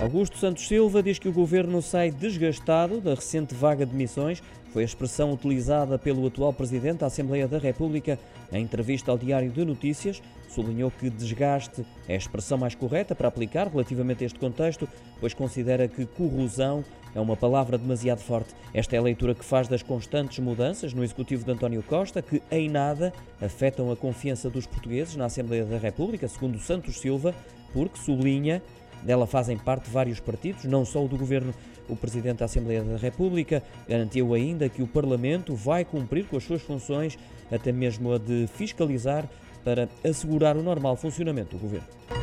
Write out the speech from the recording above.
Augusto Santos Silva diz que o governo sai desgastado da recente vaga de missões. Foi a expressão utilizada pelo atual presidente da Assembleia da República em entrevista ao Diário de Notícias. Sublinhou que desgaste é a expressão mais correta para aplicar relativamente a este contexto, pois considera que corrosão é uma palavra demasiado forte. Esta é a leitura que faz das constantes mudanças no executivo de António Costa, que em nada afetam a confiança dos portugueses na Assembleia da República, segundo Santos Silva, porque sublinha dela fazem parte vários partidos, não só o do governo. O Presidente da Assembleia da República garantiu ainda que o Parlamento vai cumprir com as suas funções, até mesmo a de fiscalizar, para assegurar o normal funcionamento do governo.